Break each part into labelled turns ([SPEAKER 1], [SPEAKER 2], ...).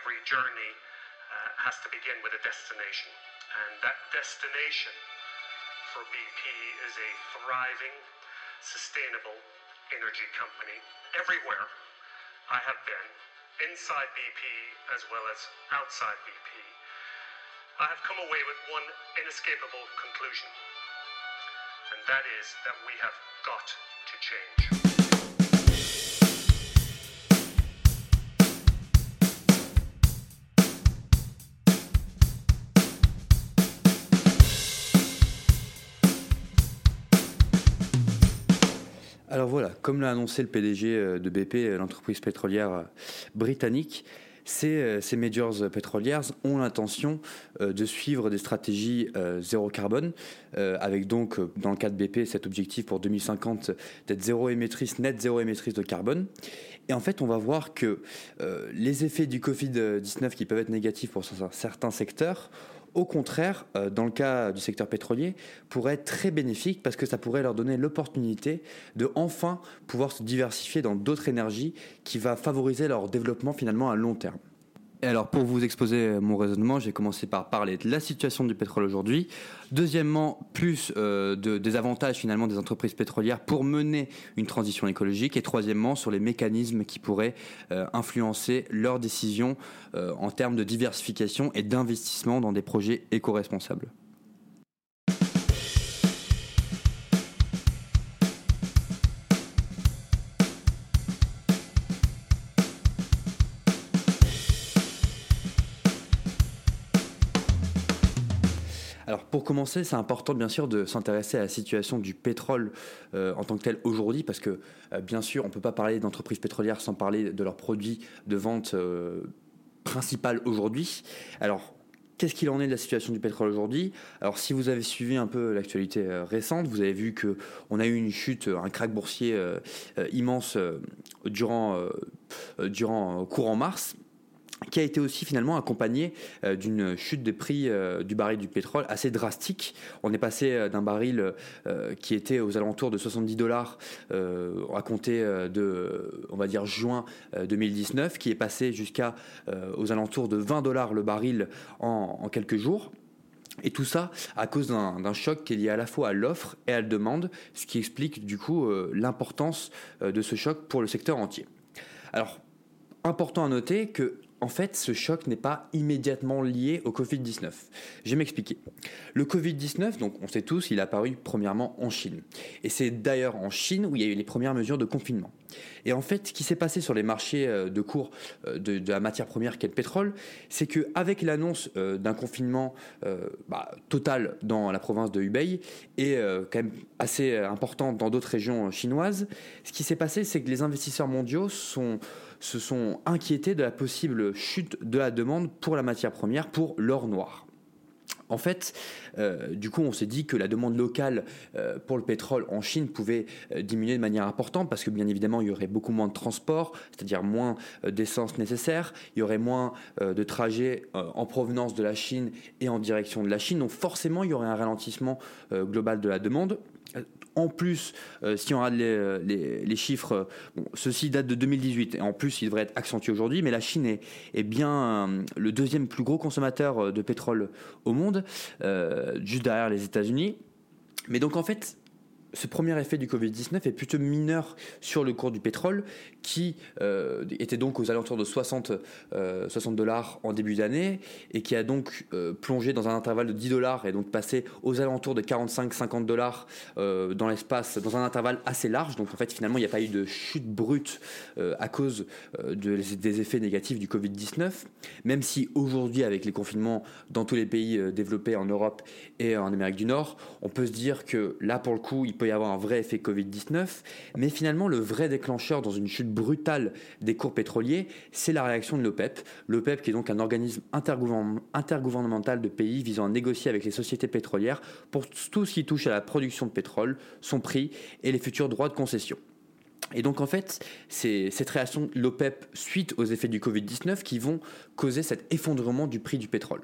[SPEAKER 1] every journey uh, has to begin with a destination. And that destination for BP is a thriving, sustainable energy company. Everywhere I have been, inside BP as well as outside BP, I have come away with one inescapable conclusion, and that is that we have got to change.
[SPEAKER 2] Comme l'a annoncé le PDG de BP, l'entreprise pétrolière britannique, ces, ces majors pétrolières ont l'intention de suivre des stratégies zéro carbone, avec donc, dans le cas de BP, cet objectif pour 2050 d'être zéro émettrice, net zéro émettrice de carbone. Et en fait, on va voir que les effets du Covid-19 qui peuvent être négatifs pour certains secteurs au contraire, dans le cas du secteur pétrolier, pourrait être très bénéfique parce que ça pourrait leur donner l'opportunité de enfin pouvoir se diversifier dans d'autres énergies qui va favoriser leur développement finalement à long terme. Et alors, pour vous exposer mon raisonnement, j'ai commencé par parler de la situation du pétrole aujourd'hui. Deuxièmement, plus euh, de, des avantages finalement des entreprises pétrolières pour mener une transition écologique. Et troisièmement, sur les mécanismes qui pourraient euh, influencer leurs décisions euh, en termes de diversification et d'investissement dans des projets éco-responsables. Pour commencer, c'est important bien sûr de s'intéresser à la situation du pétrole euh, en tant que tel aujourd'hui, parce que euh, bien sûr on ne peut pas parler d'entreprises pétrolières sans parler de leurs produits de vente euh, aujourd'hui. Alors Qu'est-ce qu'il en est de la situation du pétrole aujourd'hui? Alors, si vous avez suivi un peu l'actualité récente, vous avez vu que on a eu une chute, un krach boursier immense durant durant courant mars qui a été aussi finalement accompagné euh, d'une chute des prix euh, du baril du pétrole assez drastique. On est passé euh, d'un baril qui était aux alentours de 70 dollars à compter de, on va dire, juin 2019, qui est passé jusqu'à aux alentours de 20 dollars le baril en, en quelques jours. Et tout ça à cause d'un choc qui est lié à la fois à l'offre et à la demande, ce qui explique du coup l'importance de ce choc pour le secteur entier. Alors, important à noter que en fait, ce choc n'est pas immédiatement lié au Covid-19. Je vais m'expliquer. Le Covid-19, donc on sait tous, il est apparu premièrement en Chine. Et c'est d'ailleurs en Chine où il y a eu les premières mesures de confinement. Et en fait, ce qui s'est passé sur les marchés de cours de, de la matière première qu'est le pétrole, c'est qu'avec l'annonce d'un confinement bah, total dans la province de Hubei et quand même assez important dans d'autres régions chinoises, ce qui s'est passé, c'est que les investisseurs mondiaux sont se sont inquiétés de la possible chute de la demande pour la matière première, pour l'or noir. En fait, euh, du coup, on s'est dit que la demande locale euh, pour le pétrole en Chine pouvait euh, diminuer de manière importante parce que bien évidemment, il y aurait beaucoup moins de transport, c'est-à-dire moins d'essence nécessaire, il y aurait moins de trajets en provenance de la Chine et en direction de la Chine. Donc forcément, il y aurait un ralentissement global de la demande. En plus, euh, si on regarde les, les chiffres, bon, ceci date de 2018 et en plus il devrait être accentué aujourd'hui, mais la Chine est, bien euh, le deuxième plus gros consommateur de pétrole au monde, euh, juste derrière les États-Unis. Mais donc en fait, ce premier effet du Covid-19 est plutôt mineur sur le cours du pétrole qui euh, était donc aux alentours de 60, euh, 60 dollars en début d'année et qui a donc euh, plongé dans un intervalle de 10 dollars et donc passé aux alentours de 45-50 dollars euh, dans l'espace, dans un intervalle assez large. Donc en fait finalement il n'y a pas eu de chute brute à cause de, des effets négatifs du Covid-19, même si aujourd'hui avec les confinements dans tous les pays développés en Europe et en Amérique du Nord, on peut se dire que là pour le coup il peut y avoir un vrai effet Covid-19, mais finalement le vrai déclencheur dans une chute brutale des cours pétroliers, c'est la réaction de l'OPEP. L'OPEP qui est donc un organisme intergouvernemental de pays visant à négocier avec les sociétés pétrolières pour tout ce qui touche à la production de pétrole, son prix et les futurs droits de concession. Et donc en fait, c'est cette réaction de l'OPEP suite aux effets du Covid-19 qui vont causer cet effondrement du prix du pétrole.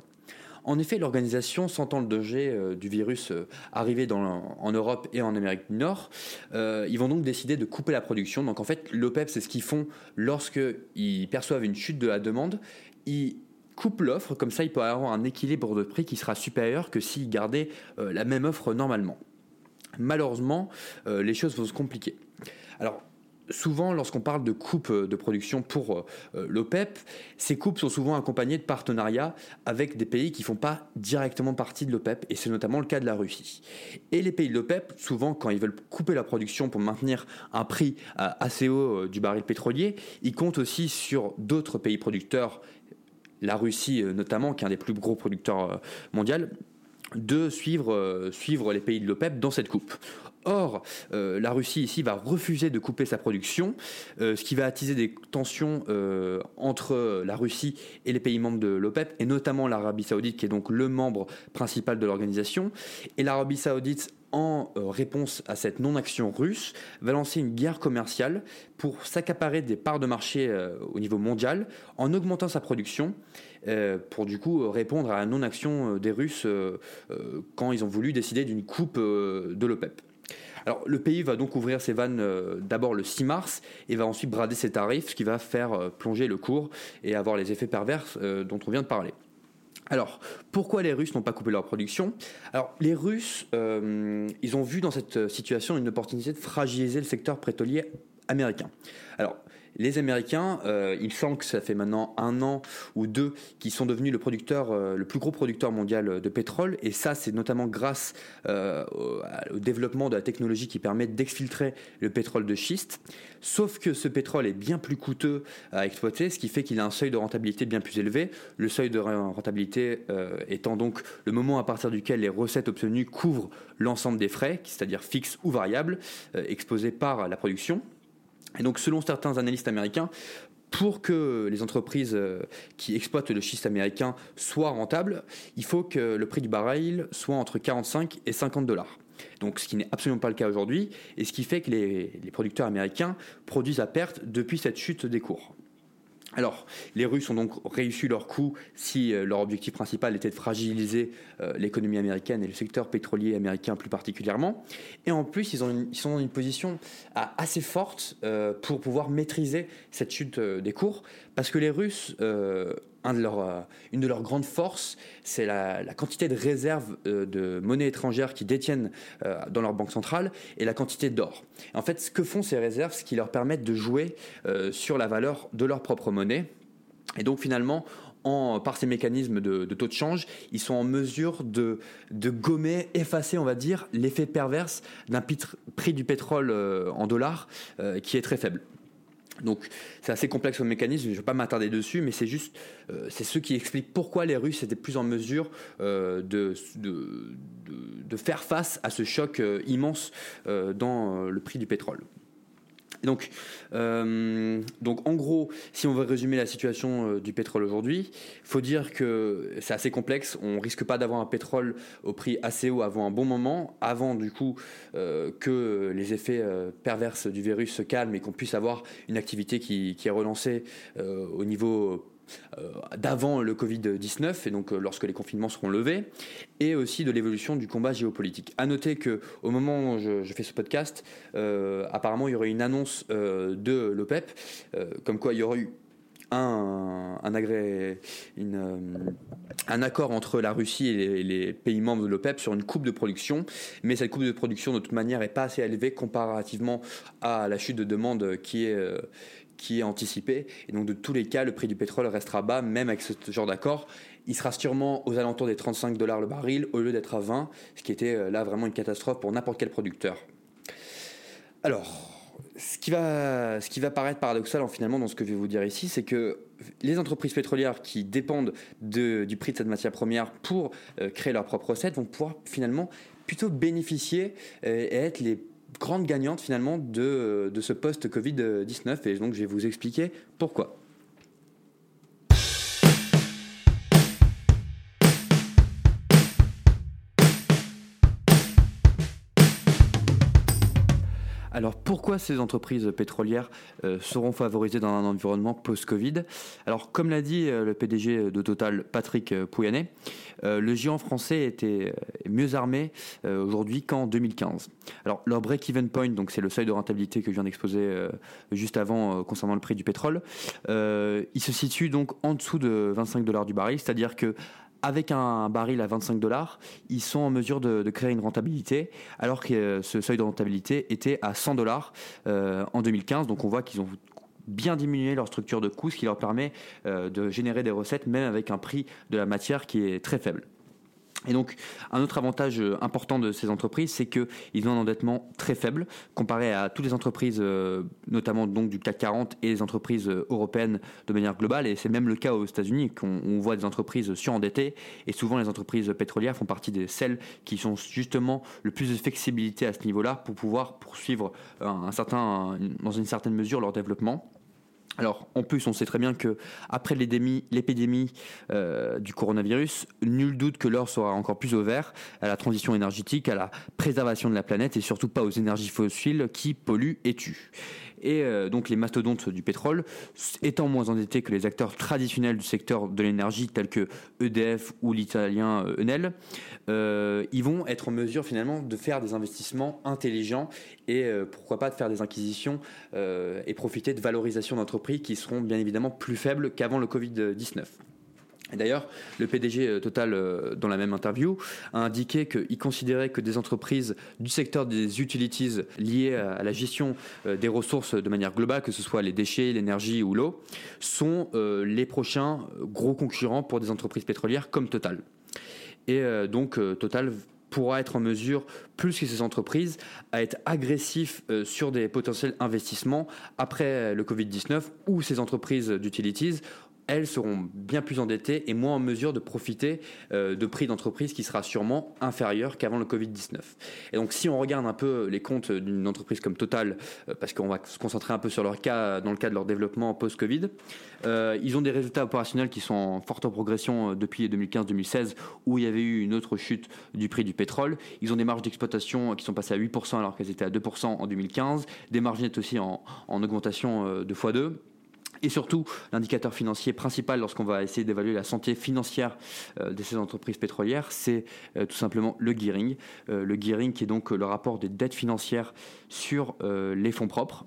[SPEAKER 2] En effet, l'organisation sentant le danger euh, du virus euh, arriver en Europe et en Amérique du Nord, ils vont donc décider de couper la production. Donc en fait, l'OPEP, c'est ce qu'ils font lorsqu'ils perçoivent une chute de la demande. Ils coupent l'offre, comme ça, ils peuvent avoir un équilibre de prix qui sera supérieur que s'ils gardaient la même offre normalement. Malheureusement, les choses vont se compliquer. Souvent, lorsqu'on parle de coupes euh, de production pour euh, l'OPEP, ces coupes sont souvent accompagnées de partenariats avec des pays qui ne font pas directement partie de l'OPEP, et c'est notamment le cas de la Russie. Et les pays de l'OPEP, souvent, quand ils veulent couper la production pour maintenir un prix assez haut euh, du baril pétrolier, ils comptent aussi sur d'autres pays producteurs, la Russie notamment, qui est un des plus gros producteurs mondiaux, de suivre, suivre les pays de l'OPEP dans cette coupe. Or, euh, la Russie ici va refuser de couper sa production, euh, ce qui va attiser des tensions euh, entre la Russie et les pays membres de l'OPEP, et notamment l'Arabie saoudite, qui est donc le membre principal de l'organisation. Et l'Arabie saoudite, en réponse à cette non-action russe, va lancer une guerre commerciale pour s'accaparer des parts de marché au niveau mondial en augmentant sa production pour du coup répondre à la non-action des Russes quand ils ont voulu décider d'une coupe de l'OPEP. Le pays va donc ouvrir ses vannes euh, d'abord le 6 mars et va ensuite brader ses tarifs, ce qui va faire euh, plonger le cours et avoir les effets pervers euh, dont on vient de parler. Alors, pourquoi les Russes n'ont pas coupé leur production? Alors, les Russes, ils ont vu dans cette situation une opportunité de fragiliser le secteur pétrolier américain. Alors, les Américains, euh, il semble que ça fait maintenant un an ou deux qu'ils sont devenus le producteur, euh, le plus gros producteur mondial de pétrole, et ça c'est notamment grâce euh, au, développement de la technologie qui permet d'exfiltrer le pétrole de schiste. Sauf que ce pétrole est bien plus coûteux à exploiter, ce qui fait qu'il a un seuil de rentabilité bien plus élevé. Le seuil de rentabilité étant donc le moment à partir duquel les recettes obtenues couvrent l'ensemble des frais, c'est-à-dire fixes ou variables, exposés par la production. Et donc, selon certains analystes américains, pour que les entreprises euh, qui exploitent le schiste américain soient rentables, il faut que le prix du baril soit entre 45 et 50 dollars. Donc, ce qui n'est absolument pas le cas aujourd'hui, et ce qui fait que les, les producteurs américains produisent à perte depuis cette chute des cours. Alors, les Russes ont donc réussi leur coup si euh, leur objectif principal était de fragiliser euh, l'économie américaine et le secteur pétrolier américain plus particulièrement. Et en plus, ils, sont dans une position assez forte euh, pour pouvoir maîtriser cette chute des cours, parce que les Russes euh, une de leurs grandes forces, c'est la, quantité de réserves euh, de monnaie étrangère qu'ils détiennent euh, dans leur banque centrale et la quantité d'or. En fait, ce que font ces réserves, c'est qu'ils leur permettent de jouer sur la valeur de leur propre monnaie. Et donc finalement, en, par ces mécanismes de, taux de change, ils sont en mesure de, de gommer, effacer, on va dire, l'effet perverse d'un prix du pétrole en dollars qui est très faible. Donc c'est assez complexe comme mécanisme, je ne vais pas m'attarder dessus, mais c'est juste, euh, c'est ce qui explique pourquoi les Russes étaient plus en mesure euh, de, faire face à ce choc euh, immense dans le prix du pétrole. Donc, euh, donc, en gros, si on veut résumer la situation euh, du pétrole aujourd'hui, il faut dire que c'est assez complexe. On risque pas d'avoir un pétrole au prix assez haut avant un bon moment, avant du coup euh, que les effets perverses du virus se calment et qu'on puisse avoir une activité qui, qui est relancée au niveau d'avant le Covid-19 et donc euh, lorsque les confinements seront levés, et aussi de l'évolution du combat géopolitique. À noter que au moment où je, fais ce podcast, euh, apparemment il y aurait une annonce de l'OPEP, comme quoi il y aurait eu un, un, accord entre la Russie et les, pays membres de l'OPEP sur une coupe de production, mais cette coupe de production de toute manière n'est pas assez élevée comparativement à la chute de demande qui est, qui est anticipé. Et donc, de tous les cas, le prix du pétrole restera bas, même avec ce genre d'accord. Il sera sûrement aux alentours des 35 dollars le baril au lieu d'être à 20, ce qui était euh, là vraiment une catastrophe pour n'importe quel producteur. Alors, ce qui, va, ce qui va paraître paradoxal en finalement dans ce que je vais vous dire ici, c'est que les entreprises pétrolières qui dépendent du prix de cette matière première pour euh, créer leurs propres recettes vont pouvoir finalement plutôt bénéficier euh, et être les grande gagnante finalement de, ce post-Covid-19 et donc je vais vous expliquer pourquoi. Alors pourquoi ces entreprises pétrolières euh, seront favorisées dans un environnement post-Covid? Alors comme l'a dit euh, le PDG de Total, Patrick euh, Pouyanné, le géant français était mieux armé aujourd'hui qu'en 2015. Alors leur break-even point, donc c'est le seuil de rentabilité que je viens d'exposer juste avant concernant le prix du pétrole, il se situe donc en dessous de 25 dollars du baril, c'est-à-dire que avec un baril à 25 dollars, ils sont en mesure de, créer une rentabilité, alors que ce seuil de rentabilité était à 100 dollars euh, en 2015. Donc on voit qu'ils ont bien diminué leur structure de coût, ce qui leur permet euh, de générer des recettes même avec un prix de la matière qui est très faible. Et donc, un autre avantage euh, important de ces entreprises, c'est qu'ils ont un endettement très faible comparé à toutes les entreprises, euh, notamment du CAC 40 et les entreprises euh, européennes de manière globale. Et c'est même le cas aux États-Unis, qu'on on voit des entreprises surendettées. Et souvent, les entreprises pétrolières font partie des celles qui sont justement le plus de flexibilité à ce niveau-là pour pouvoir poursuivre dans une certaine mesure leur développement. Alors, en plus, on sait très bien que après l'épidémie euh, du coronavirus, nul doute que l'or sera encore plus au vert à la transition énergétique, à la préservation de la planète et surtout pas aux énergies fossiles qui polluent et tuent. Et euh, donc les mastodontes du pétrole, étant moins endettés que les acteurs traditionnels du secteur de l'énergie tels que EDF ou l'italien euh, Enel, euh, ils vont être en mesure finalement de faire des investissements intelligents et pourquoi pas de faire des acquisitions et profiter de valorisation d'entreprises qui seront bien évidemment plus faibles qu'avant le Covid-19. D'ailleurs, le PDG euh, Total, euh, dans la même interview, a indiqué qu'il considérait que des entreprises du secteur des utilities liées à la gestion euh, des ressources de manière globale, que ce soit les déchets, l'énergie ou l'eau, sont les prochains gros concurrents pour des entreprises pétrolières comme Total. Et donc, Total pourra être en mesure, plus que ces entreprises, à être agressif sur des potentiels investissements après le Covid-19 ou ces entreprises d'utilities elles seront bien plus endettées et moins en mesure de profiter euh, de prix d'entreprise qui sera sûrement inférieur qu'avant le Covid-19. Et donc si on regarde un peu les comptes d'une entreprise comme Total, euh, parce qu'on va se concentrer un peu sur leur cas dans le cas de leur développement post-Covid, euh, ils ont des résultats opérationnels qui sont en forte progression depuis 2015-2016 où il y avait eu une autre chute du prix du pétrole. Ils ont des marges d'exploitation qui sont passées à 8% alors qu'elles étaient à 2% en 2015, des marges nettes aussi en, en augmentation de x2. Et surtout, l'indicateur financier principal lorsqu'on va essayer d'évaluer la santé financière euh, de ces entreprises pétrolières, c'est euh, tout simplement le gearing. Euh, le gearing qui est donc le rapport des dettes financières sur les fonds propres.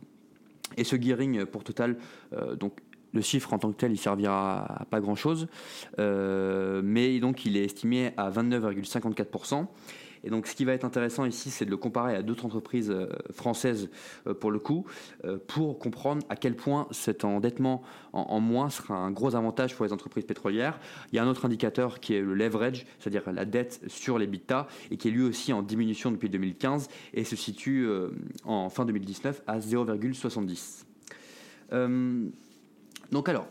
[SPEAKER 2] Et ce gearing pour Total, donc le chiffre en tant que tel, il servira à pas grand-chose, mais donc il est estimé à 29,54%. Et donc, ce qui va être intéressant ici, c'est de le comparer à d'autres entreprises euh, françaises euh, pour le coup, euh, pour comprendre à quel point cet endettement en, moins sera un gros avantage pour les entreprises pétrolières. Il y a un autre indicateur qui est le leverage, c'est-à-dire la dette sur les l'EBITDA, et qui est lui aussi en diminution depuis 2015 et se situe en fin 2019 à 0,70. donc alors,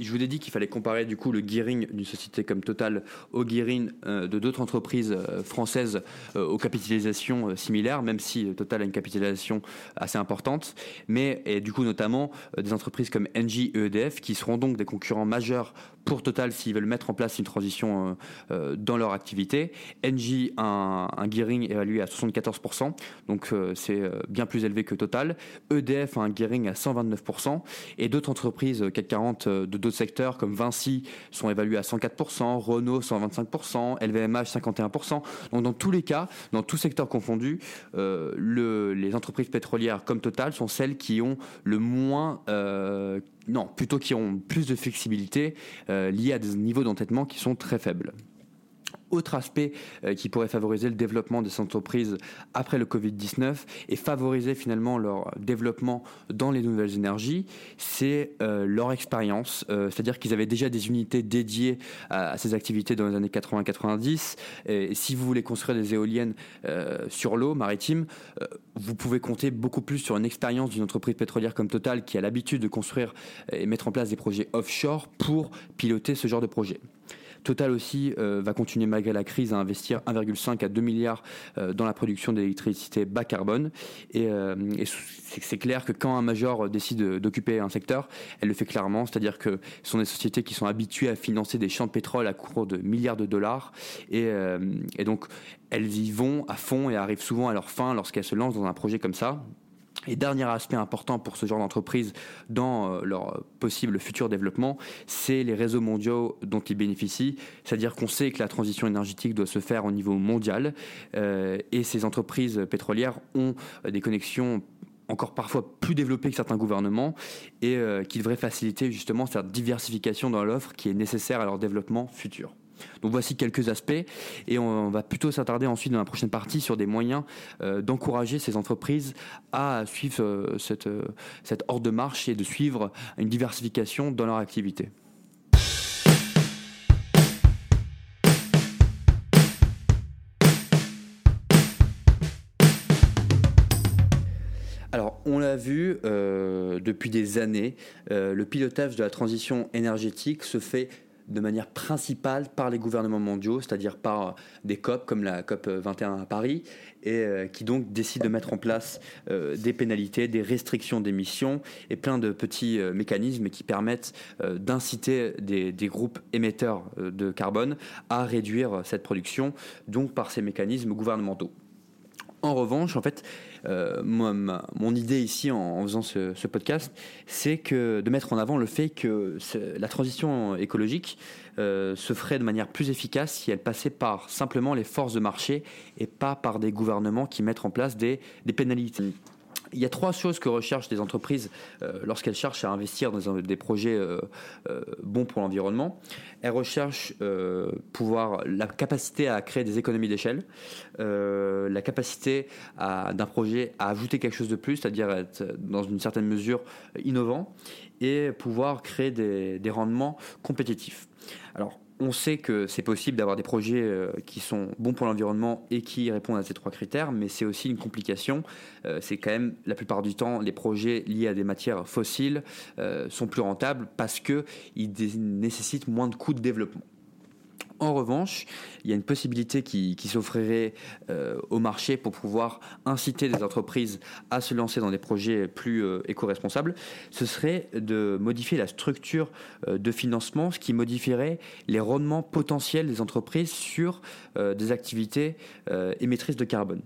[SPEAKER 2] je vous ai dit qu'il fallait comparer du coup le gearing d'une société comme Total au gearing euh, de d'autres entreprises euh, françaises euh, aux capitalisations similaires, même si Total a une capitalisation assez importante, mais du coup notamment des entreprises comme Engie et EDF qui seront donc des concurrents majeurs pour Total s'ils veulent mettre en place une transition dans leur activité. Engie a un, un gearing évalué à 74%, donc c'est bien plus élevé que Total. EDF a un gearing à 129% et d'autres entreprises CAC 40 de d'autres secteurs comme Vinci sont évalués à 104%, Renault 125%, LVMH 51%. Donc dans tous les cas, dans tous secteurs confondus, euh, le, les entreprises pétrolières comme Total sont celles qui ont le moins euh, non, plutôt qui ont plus de flexibilité euh, liée à des niveaux d'entêtement qui sont très faibles. Autre aspect euh, qui pourrait favoriser le développement des entreprises après le Covid-19 et favoriser finalement leur développement dans les nouvelles énergies, c'est euh, leur expérience. Euh, c'est-à-dire qu'ils avaient déjà des unités dédiées à, ces activités dans les années 80-90. Et si vous voulez construire des éoliennes sur l'eau maritime, vous pouvez compter beaucoup plus sur une expérience d'une entreprise pétrolière comme Total qui a l'habitude de construire et mettre en place des projets offshore pour piloter ce genre de projet. Total aussi euh, va continuer malgré la crise à investir 1,5 à 2 milliards euh, dans la production d'électricité bas carbone. Et, euh, c'est clair que quand un major décide d'occuper un secteur, elle le fait clairement, c'est-à-dire que ce sont des sociétés qui sont habituées à financer des champs de pétrole à cours de milliards de dollars. Et, et donc elles y vont à fond et arrivent souvent à leur fin lorsqu'elles se lancent dans un projet comme ça. Et dernier aspect important pour ce genre d'entreprise dans euh, leur possible futur développement, c'est les réseaux mondiaux dont ils bénéficient. C'est-à-dire qu'on sait que la transition énergétique doit se faire au niveau mondial euh, et ces entreprises pétrolières ont des connexions encore parfois plus développées que certains gouvernements et euh, qui devraient faciliter justement cette diversification dans l'offre qui est nécessaire à leur développement futur. Donc voici quelques aspects et on va plutôt s'attarder ensuite dans la prochaine partie sur des moyens euh, d'encourager ces entreprises à suivre euh, cette, euh, cette horde de marche et de suivre une diversification dans leur activité. Alors, on l'a vu depuis des années, le pilotage de la transition énergétique se fait de manière principale par les gouvernements mondiaux, c'est-à-dire par des COP comme la COP 21 à Paris, et euh, qui donc décident de mettre en place euh, des pénalités, des restrictions d'émissions et plein de petits euh, mécanismes qui permettent d'inciter des, groupes émetteurs de carbone à réduire cette production, donc par ces mécanismes gouvernementaux. En revanche, en fait, euh, mon idée ici en, faisant ce, podcast, c'est de mettre en avant le fait que la transition écologique euh, se ferait de manière plus efficace si elle passait par simplement les forces de marché et pas par des gouvernements qui mettent en place des pénalités il y a trois choses que recherchent les entreprises euh, lorsqu'elles cherchent à investir dans des projets euh, euh, bons pour l'environnement. Elles recherchent pouvoir la capacité à créer des économies d'échelle, la capacité d'un projet à ajouter quelque chose de plus, c'est-à-dire être dans une certaine mesure innovant, et pouvoir créer des, des rendements compétitifs. Alors, on sait que c'est possible d'avoir des projets euh, qui sont bons pour l'environnement et qui répondent à ces trois critères, mais c'est aussi une complication. Euh, c'est quand même la plupart du temps les projets liés à des matières fossiles euh, sont plus rentables parce qu'ils nécessitent moins de coûts de développement. En revanche, il y a une possibilité qui, s'offrirait euh, au marché pour pouvoir inciter des entreprises à se lancer dans des projets plus euh, éco-responsables. Ce serait de modifier la structure euh, de financement, ce qui modifierait les rendements potentiels des entreprises sur des activités émettrices de carbone.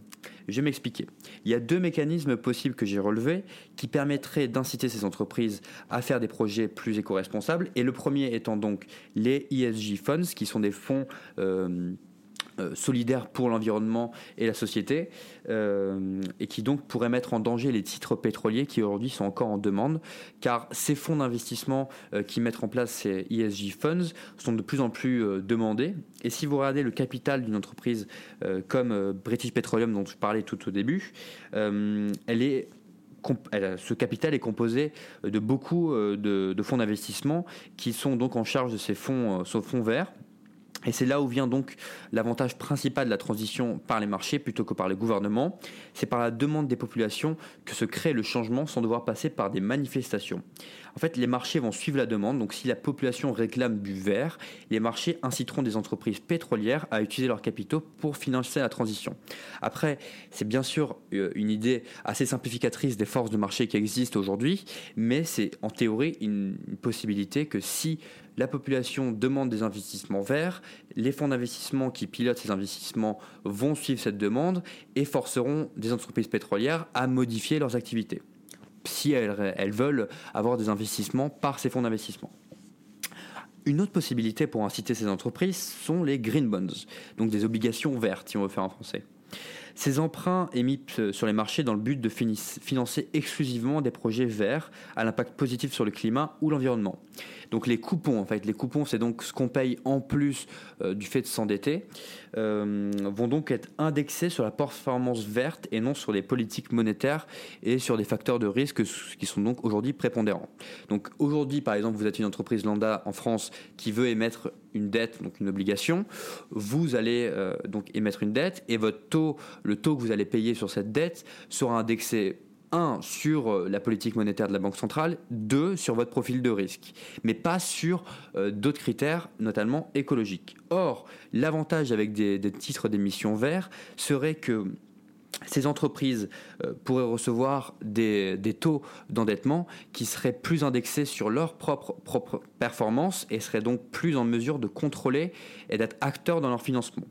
[SPEAKER 2] Je vais m'expliquer. Il y a deux mécanismes possibles que j'ai relevés qui permettraient d'inciter ces entreprises à faire des projets plus éco-responsables. Et le premier étant donc les ESG Funds, qui sont des fonds euh, euh, solidaires pour l'environnement et la société, euh, et qui donc pourraient mettre en danger les titres pétroliers qui aujourd'hui sont encore en demande, car ces fonds d'investissement qui mettent en place ces ESG Funds sont de plus en plus demandés. Et si vous regardez le capital d'une entreprise comme British Petroleum dont je parlais tout au début, elle est ce capital est composé de beaucoup euh, de, fonds d'investissement qui sont donc en charge de ces fonds, euh, ce fonds verts. Et c'est là où vient donc l'avantage principal de la transition par les marchés plutôt que par les gouvernements. C'est par la demande des populations que se crée le changement sans devoir passer par des manifestations. En fait, les marchés vont suivre la demande. Donc, si la population réclame du vert, les marchés inciteront des entreprises pétrolières à utiliser leurs capitaux pour financer la transition. Après, c'est bien sûr euh, une idée assez simplificatrice des forces de marché qui existent aujourd'hui, mais c'est en théorie une possibilité que si la population demande des investissements verts, les fonds d'investissement qui pilotent ces investissements vont suivre cette demande et forceront des entreprises pétrolières à modifier leurs activités si elles, veulent avoir des investissements par ces fonds d'investissement. Une autre possibilité pour inciter ces entreprises sont les green bonds, donc des obligations vertes, si on veut faire en français. Ces emprunts émis sur les marchés dans le but de financer exclusivement des projets verts à l'impact positif sur le climat ou l'environnement. Donc les coupons, en fait, les coupons, c'est donc ce qu'on paye en plus euh, du fait de s'endetter, euh, vont donc être indexés sur la performance verte et non sur les politiques monétaires et sur des facteurs de risque qui sont donc aujourd'hui prépondérants. Donc aujourd'hui, par exemple, vous êtes une entreprise lambda en France qui veut émettre une dette, donc une obligation, vous allez euh, donc émettre une dette et votre taux, le taux que vous allez payer sur cette dette sera indexé un, sur euh, la politique monétaire de la Banque centrale, deux, sur votre profil de risque, mais pas sur euh, d'autres critères, notamment écologiques. Or, l'avantage avec des, titres d'émission verts serait que ces entreprises euh, pourraient recevoir des, taux d'endettement qui seraient plus indexés sur leur propre, propre performance et seraient donc plus en mesure de contrôler et d'être acteurs dans leur financement.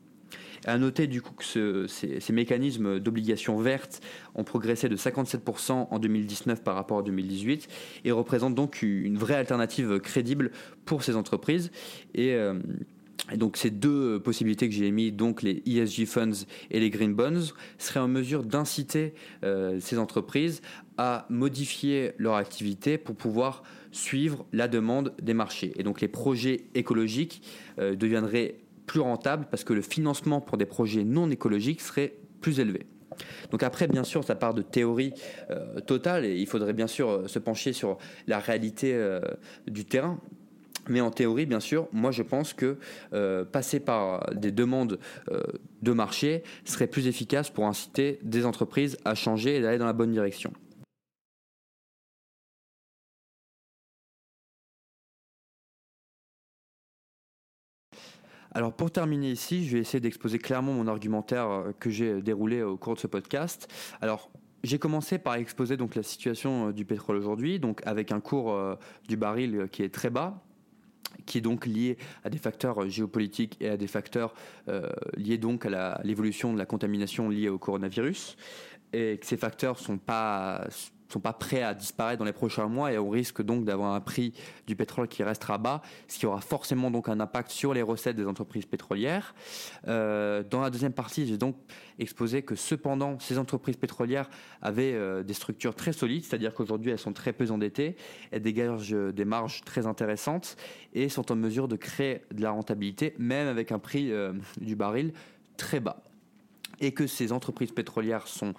[SPEAKER 2] À noter du coup que ces, mécanismes d'obligation verte ont progressé de 57% en 2019 par rapport à 2018 et représentent donc une vraie alternative crédible pour ces entreprises. Et et donc ces deux possibilités que j'ai émises, donc les ESG funds et les green bonds, seraient en mesure d'inciter euh, ces entreprises à modifier leur activité pour pouvoir suivre la demande des marchés. Et donc les projets écologiques euh, deviendraient plus rentables parce que le financement pour des projets non écologiques serait plus élevé. Donc après, bien sûr, ça part de théorie euh, totale et il faudrait bien sûr se pencher sur la réalité du terrain. Mais en théorie, bien sûr, moi je pense que euh, passer par des demandes euh, de marché serait plus efficace pour inciter des entreprises à changer et d'aller dans la bonne direction. Alors pour terminer ici, je vais essayer d'exposer clairement mon argumentaire euh, que j'ai déroulé au cours de ce podcast. Alors j'ai commencé par exposer donc la situation du pétrole aujourd'hui, donc avec un cours du baril qui est très bas, qui est donc lié à des facteurs euh, géopolitiques et à des facteurs euh, liés donc à l'évolution de la contamination liée au coronavirus, et que ces facteurs sont pas sont pas prêts à disparaître dans les prochains mois et on risque donc d'avoir un prix du pétrole qui restera bas, ce qui aura forcément donc un impact sur les recettes des entreprises pétrolières. Euh, dans la deuxième partie, j'ai donc exposé que cependant ces entreprises pétrolières avaient euh, des structures très solides, c'est-à-dire qu'aujourd'hui elles sont très peu endettées, elles dégagent des marges très intéressantes et sont en mesure de créer de la rentabilité, même avec un prix euh, du baril très bas. Et que ces entreprises pétrolières sont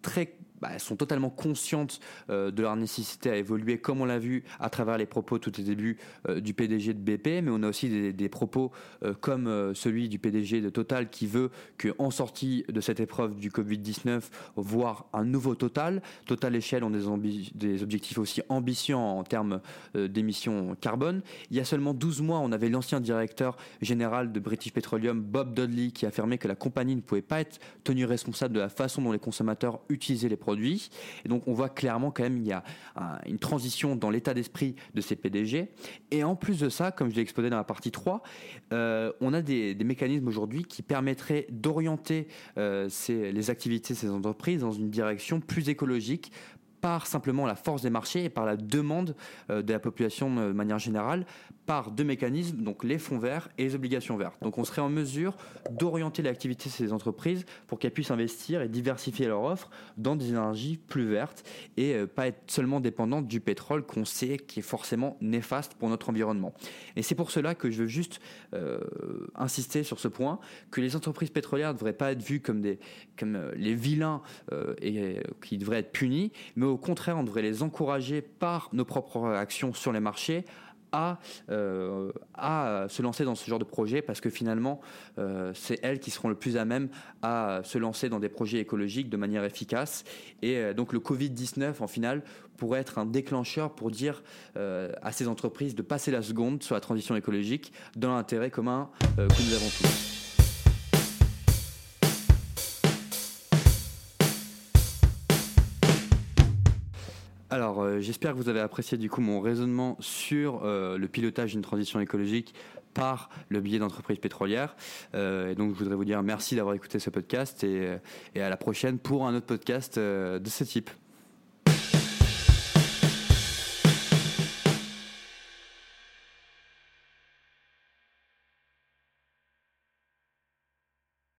[SPEAKER 2] très bah, elles sont totalement conscientes euh, de leur nécessité à évoluer, comme on l'a vu à travers les propos tout au début euh, du PDG de BP, mais on a aussi des, propos euh, comme celui du PDG de Total qui veut qu'en sortie de cette épreuve du Covid-19, voir un nouveau Total. Total Échelle ont des, des objectifs aussi ambitieux en termes d'émissions carbone. Il y a seulement 12 mois, on avait l'ancien directeur général de British Petroleum, Bob Dudley, qui affirmait que la compagnie ne pouvait pas être tenue responsable de la façon dont les consommateurs utilisaient les produits et donc on voit clairement quand même il y a une transition dans l'état d'esprit de ces PDG. Et en plus de ça, comme je l'ai exposé dans la partie 3, euh, on a des, mécanismes aujourd'hui qui permettraient d'orienter euh, les activités de ces entreprises dans une direction plus écologique, par simplement la force des marchés et par la demande euh, de la population de manière générale, par deux mécanismes, donc les fonds verts et les obligations vertes. Donc on serait en mesure d'orienter l'activité de ces entreprises pour qu'elles puissent investir et diversifier leur offre dans des énergies plus vertes et euh, pas être seulement dépendantes du pétrole qu'on sait qui est forcément néfaste pour notre environnement. Et c'est pour cela que je veux juste euh, insister sur ce point, que les entreprises pétrolières ne devraient pas être vues comme, des, comme les vilains et qui devraient être punis, mais au contraire, on devrait les encourager par nos propres actions sur les marchés à, euh, se lancer dans ce genre de projet parce que finalement, euh, c'est elles qui seront le plus à même à se lancer dans des projets écologiques de manière efficace. Et euh, donc le Covid-19, en final, pourrait être un déclencheur pour dire à ces entreprises de passer la seconde sur la transition écologique dans l'intérêt commun que nous avons tous. Alors, euh, j'espère que vous avez apprécié du coup mon raisonnement sur euh, le pilotage d'une transition écologique par le biais d'entreprises pétrolières. Euh, et donc, je voudrais vous dire merci d'avoir écouté ce podcast et à la prochaine pour un autre podcast de ce type.